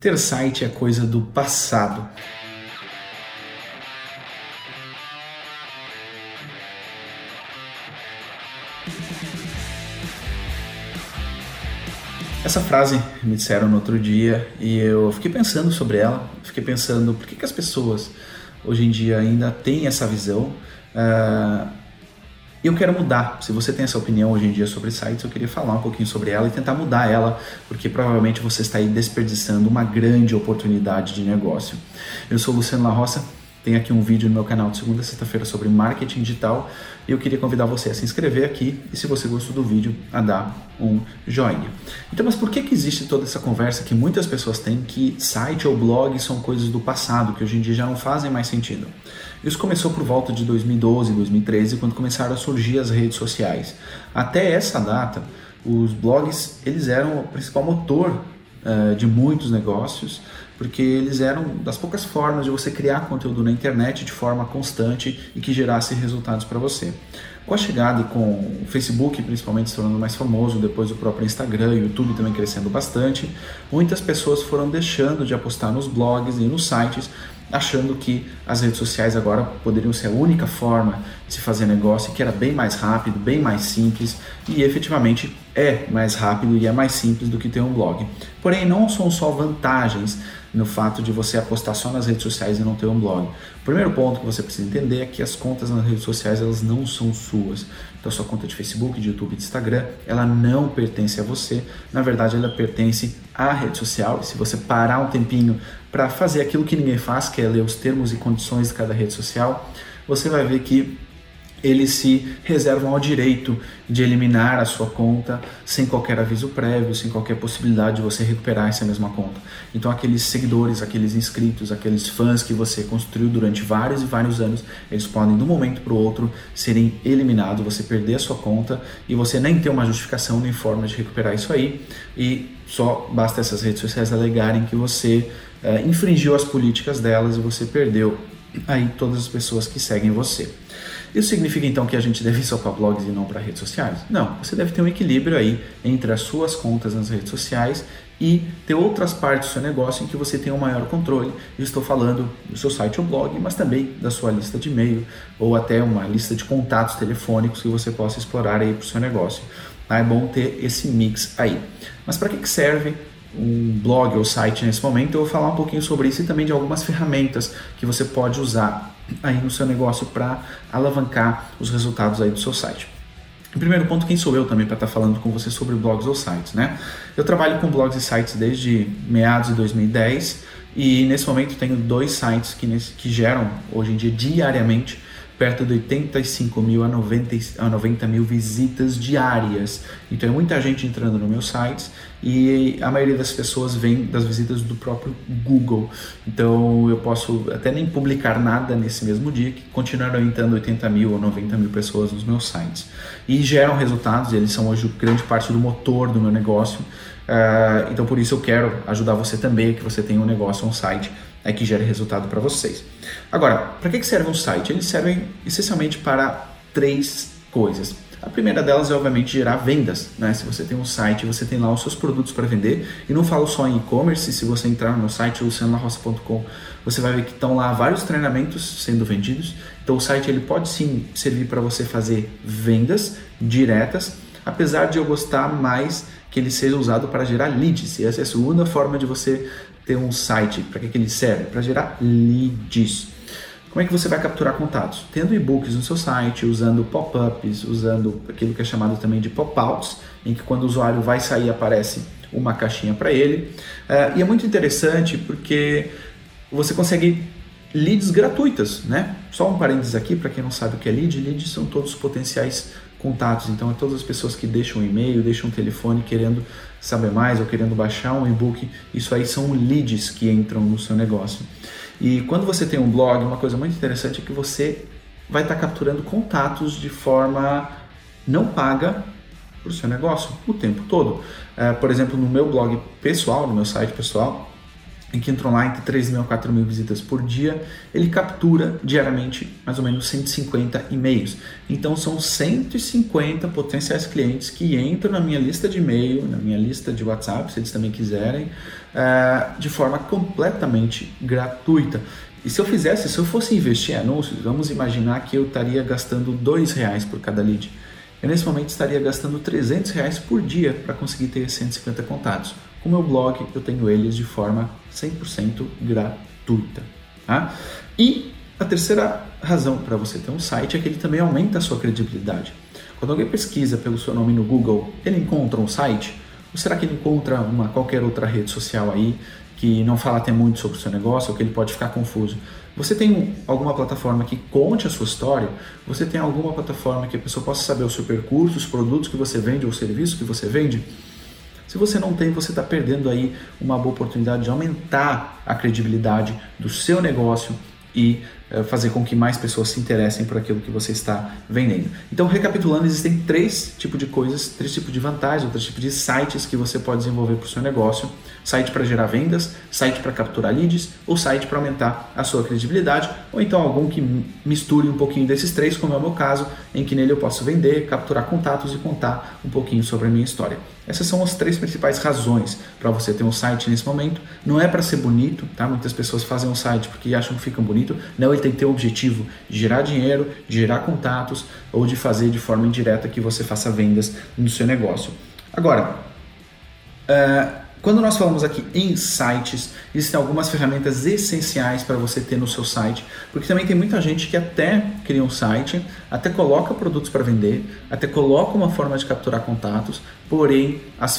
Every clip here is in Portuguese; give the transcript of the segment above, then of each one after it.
Ter site é coisa do passado. Essa frase me disseram no outro dia e eu fiquei pensando sobre ela. Fiquei pensando por que, que as pessoas hoje em dia ainda têm essa visão. Uh, eu quero mudar. Se você tem essa opinião hoje em dia sobre sites, eu queria falar um pouquinho sobre ela e tentar mudar ela, porque provavelmente você está aí desperdiçando uma grande oportunidade de negócio. Eu sou Luciano La Roça, tem aqui um vídeo no meu canal de segunda a sexta-feira sobre marketing digital e eu queria convidar você a se inscrever aqui e se você gostou do vídeo, a dar um joinha. Então, mas por que, que existe toda essa conversa que muitas pessoas têm que site ou blog são coisas do passado, que hoje em dia já não fazem mais sentido? Isso começou por volta de 2012, 2013, quando começaram a surgir as redes sociais. Até essa data, os blogs eles eram o principal motor uh, de muitos negócios, porque eles eram das poucas formas de você criar conteúdo na internet de forma constante e que gerasse resultados para você. Com a chegada e com o Facebook principalmente se tornando mais famoso, depois o próprio Instagram e o YouTube também crescendo bastante, muitas pessoas foram deixando de apostar nos blogs e nos sites achando que as redes sociais agora poderiam ser a única forma se fazer negócio, que era bem mais rápido, bem mais simples e efetivamente é mais rápido e é mais simples do que ter um blog. Porém, não são só vantagens no fato de você apostar só nas redes sociais e não ter um blog. O primeiro ponto que você precisa entender é que as contas nas redes sociais elas não são suas. Então, sua conta de Facebook, de YouTube, de Instagram, ela não pertence a você. Na verdade, ela pertence à rede social. Se você parar um tempinho para fazer aquilo que ninguém faz, que é ler os termos e condições de cada rede social, você vai ver que eles se reservam ao direito de eliminar a sua conta sem qualquer aviso prévio, sem qualquer possibilidade de você recuperar essa mesma conta. Então, aqueles seguidores, aqueles inscritos, aqueles fãs que você construiu durante vários e vários anos, eles podem, de um momento para o outro, serem eliminados, você perder a sua conta e você nem ter uma justificação nem forma de recuperar isso aí. E só basta essas redes sociais alegarem que você é, infringiu as políticas delas e você perdeu aí todas as pessoas que seguem você. Isso significa então que a gente deve ir só para blogs e não para redes sociais? Não, você deve ter um equilíbrio aí entre as suas contas nas redes sociais e ter outras partes do seu negócio em que você tem um maior controle. Eu estou falando do seu site ou blog, mas também da sua lista de e-mail ou até uma lista de contatos telefônicos que você possa explorar aí para o seu negócio. É bom ter esse mix aí. Mas para que serve um blog ou site nesse momento? Eu vou falar um pouquinho sobre isso e também de algumas ferramentas que você pode usar aí no seu negócio para alavancar os resultados aí do seu site. Primeiro ponto, quem sou eu também para estar tá falando com você sobre blogs ou sites, né? Eu trabalho com blogs e sites desde meados de 2010 e nesse momento tenho dois sites que, que geram hoje em dia diariamente perto de 85 mil a 90, a 90 mil visitas diárias. Então é muita gente entrando no meu site e a maioria das pessoas vem das visitas do próprio Google. Então eu posso até nem publicar nada nesse mesmo dia, que continuarão entrando 80 mil ou 90 mil pessoas nos meus sites. E geram resultados, eles são hoje grande parte do motor do meu negócio. Uh, então por isso eu quero ajudar você também, que você tenha um negócio, um site é que gere resultado para vocês. Agora, para que serve um site? Eles servem essencialmente para três coisas. A primeira delas é, obviamente, gerar vendas. Né? Se você tem um site, você tem lá os seus produtos para vender. E não falo só em e-commerce, se você entrar no meu site, lucianolarroça.com, você vai ver que estão lá vários treinamentos sendo vendidos. Então, o site ele pode sim servir para você fazer vendas diretas, apesar de eu gostar mais que ele seja usado para gerar leads. E essa é a segunda forma de você ter um site. Para que, que ele serve? Para gerar leads. Como é que você vai capturar contatos? Tendo e-books no seu site, usando pop-ups, usando aquilo que é chamado também de pop-outs, em que quando o usuário vai sair aparece uma caixinha para ele. Uh, e é muito interessante porque você consegue leads gratuitas, né? Só um parênteses aqui para quem não sabe o que é lead. Leads são todos os potenciais contatos. Então, é todas as pessoas que deixam um e-mail, deixam um telefone querendo saber mais ou querendo baixar um e-book. Isso aí são leads que entram no seu negócio. E quando você tem um blog, uma coisa muito interessante é que você vai estar capturando contatos de forma não paga para o seu negócio o tempo todo. É, por exemplo, no meu blog pessoal, no meu site pessoal, em que entram lá entre 3 mil a 4 mil visitas por dia, ele captura diariamente mais ou menos 150 e-mails. Então são 150 potenciais clientes que entram na minha lista de e-mail, na minha lista de WhatsApp, se eles também quiserem, eh, de forma completamente gratuita. E se eu fizesse, se eu fosse investir em anúncios, vamos imaginar que eu estaria gastando dois reais por cada lead. Eu nesse momento estaria gastando 300 reais por dia para conseguir ter 150 contatos. Com o meu blog eu tenho eles de forma 100% gratuita. Tá? E a terceira razão para você ter um site é que ele também aumenta a sua credibilidade. Quando alguém pesquisa pelo seu nome no Google, ele encontra um site? Ou será que ele encontra uma qualquer outra rede social aí que não fala até muito sobre o seu negócio ou que ele pode ficar confuso? Você tem alguma plataforma que conte a sua história? Você tem alguma plataforma que a pessoa possa saber o seu percurso, os produtos que você vende ou o serviço que você vende? Se você não tem, você está perdendo aí uma boa oportunidade de aumentar a credibilidade do seu negócio e eh, fazer com que mais pessoas se interessem por aquilo que você está vendendo. Então, recapitulando, existem três tipos de coisas, três tipos de vantagens, outros tipos de sites que você pode desenvolver para o seu negócio: site para gerar vendas, site para capturar leads ou site para aumentar a sua credibilidade, ou então algum que misture um pouquinho desses três, como é o meu caso, em que nele eu posso vender, capturar contatos e contar um pouquinho sobre a minha história. Essas são as três principais razões para você ter um site nesse momento. Não é para ser bonito, tá? Muitas pessoas fazem um site porque acham que fica bonito. Não, ele tem que ter o objetivo de gerar dinheiro, de gerar contatos ou de fazer de forma indireta que você faça vendas no seu negócio. Agora, uh, quando nós falamos aqui em sites, existem algumas ferramentas essenciais para você ter no seu site, porque também tem muita gente que até cria um site, até coloca produtos para vender, até coloca uma forma de capturar contatos, porém as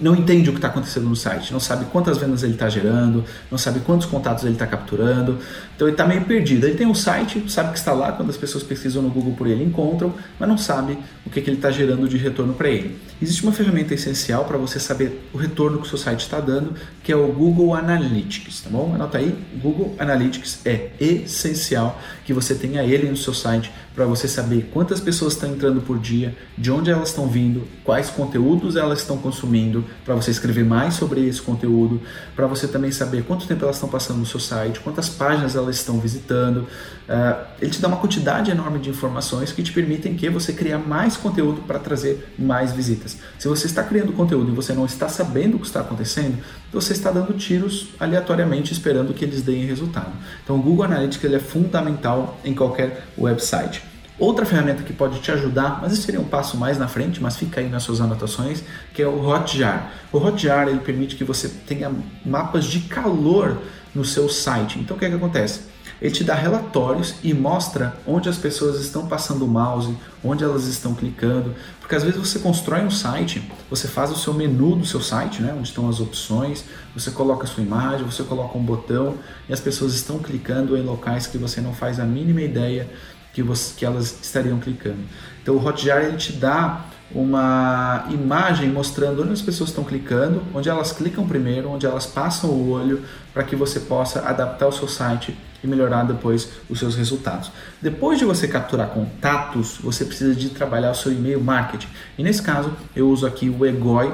não entende o que está acontecendo no site, não sabe quantas vendas ele está gerando, não sabe quantos contatos ele está capturando, então ele está meio perdido. Ele tem um site, sabe que está lá, quando as pessoas pesquisam no Google por ele encontram, mas não sabe o que, que ele está gerando de retorno para ele. Existe uma ferramenta essencial para você saber o retorno que o seu site está dando, que é o Google Analytics, tá bom? Anota aí, Google Analytics é essencial que você tenha ele no seu site para você saber quantas pessoas estão entrando por dia, de onde elas estão vindo, quais conteúdos elas estão consumindo, para você escrever mais sobre esse conteúdo, para você também saber quanto tempo elas estão passando no seu site, quantas páginas elas estão visitando. Uh, ele te dá uma quantidade enorme de informações que te permitem que você crie mais conteúdo para trazer mais visitas. Se você está criando conteúdo e você não está sabendo o que está acontecendo, você está dando tiros aleatoriamente esperando que eles deem resultado. Então o Google Analytics ele é fundamental em qualquer website. Outra ferramenta que pode te ajudar, mas isso seria um passo mais na frente, mas fica aí nas suas anotações, que é o Hotjar. O Hotjar ele permite que você tenha mapas de calor no seu site. Então o que, é que acontece? Ele te dá relatórios e mostra onde as pessoas estão passando o mouse, onde elas estão clicando, porque às vezes você constrói um site, você faz o seu menu do seu site, né, onde estão as opções, você coloca a sua imagem, você coloca um botão e as pessoas estão clicando em locais que você não faz a mínima ideia que, você, que elas estariam clicando. Então o Hotjar ele te dá uma imagem mostrando onde as pessoas estão clicando, onde elas clicam primeiro, onde elas passam o olho, para que você possa adaptar o seu site e melhorar depois os seus resultados. Depois de você capturar contatos, você precisa de trabalhar o seu e-mail marketing. E nesse caso, eu uso aqui o Egoi.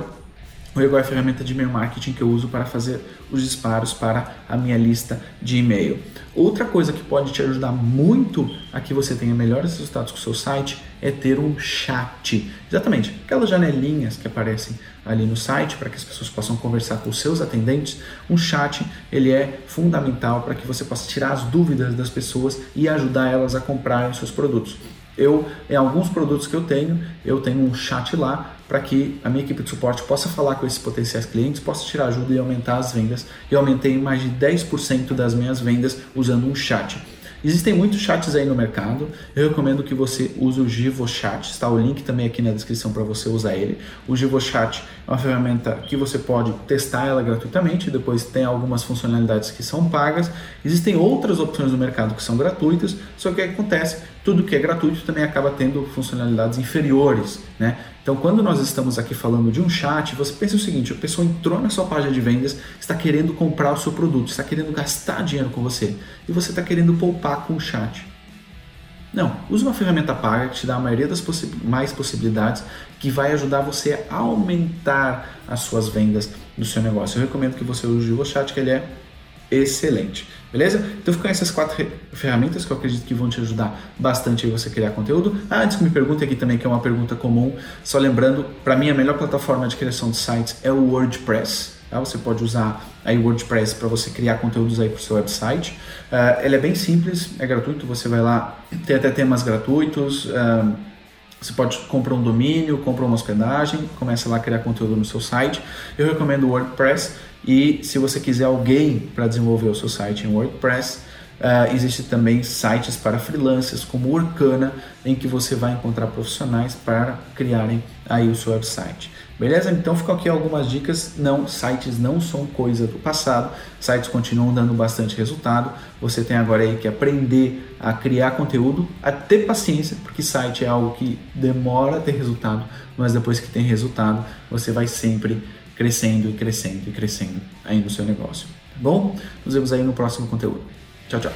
O Egoi é a ferramenta de e-mail marketing que eu uso para fazer os disparos para a minha lista de e-mail. Outra coisa que pode te ajudar muito a que você tenha melhores resultados com o seu site é ter um chat. Exatamente, aquelas janelinhas que aparecem ali no site para que as pessoas possam conversar com os seus atendentes. Um chat ele é fundamental para que você possa tirar as dúvidas das pessoas e ajudar elas a comprarem os seus produtos. Eu, em alguns produtos que eu tenho, eu tenho um chat lá para que a minha equipe de suporte possa falar com esses potenciais clientes, possa tirar ajuda e aumentar as vendas. Eu aumentei mais de 10% das minhas vendas usando um chat. Existem muitos chats aí no mercado. Eu recomendo que você use o GivoChat. Está o link também aqui na descrição para você usar ele. O GivoChat é uma ferramenta que você pode testar ela gratuitamente. Depois tem algumas funcionalidades que são pagas. Existem outras opções no mercado que são gratuitas. Só que o que acontece? Tudo que é gratuito também acaba tendo funcionalidades inferiores, né? Então, quando nós estamos aqui falando de um chat, você pensa o seguinte: a pessoa entrou na sua página de vendas, está querendo comprar o seu produto, está querendo gastar dinheiro com você e você está querendo poupar com o chat. Não, use uma ferramenta paga que te dá a maioria das possi mais possibilidades, que vai ajudar você a aumentar as suas vendas do seu negócio. Eu recomendo que você use o GoChat, que ele é excelente. Beleza? Então ficam essas quatro ferramentas que eu acredito que vão te ajudar bastante a você criar conteúdo. Ah, antes que me pergunte aqui também, que é uma pergunta comum, só lembrando, para mim a melhor plataforma de criação de sites é o WordPress. Tá? Você pode usar aí o WordPress para você criar conteúdos aí para o seu website. Uh, ele é bem simples, é gratuito, você vai lá, tem até temas gratuitos. Uh, você pode comprar um domínio, comprar uma hospedagem, começa lá a criar conteúdo no seu site. Eu recomendo o WordPress e se você quiser alguém para desenvolver o seu site em WordPress, uh, existe também sites para freelancers como Orkana, em que você vai encontrar profissionais para criarem aí o seu website. Beleza? Então ficam aqui algumas dicas. Não, sites não são coisa do passado. Sites continuam dando bastante resultado. Você tem agora aí que aprender a criar conteúdo, a ter paciência, porque site é algo que demora a ter resultado, mas depois que tem resultado, você vai sempre crescendo e crescendo e crescendo aí no seu negócio. Tá bom? Nos vemos aí no próximo conteúdo. Tchau, tchau.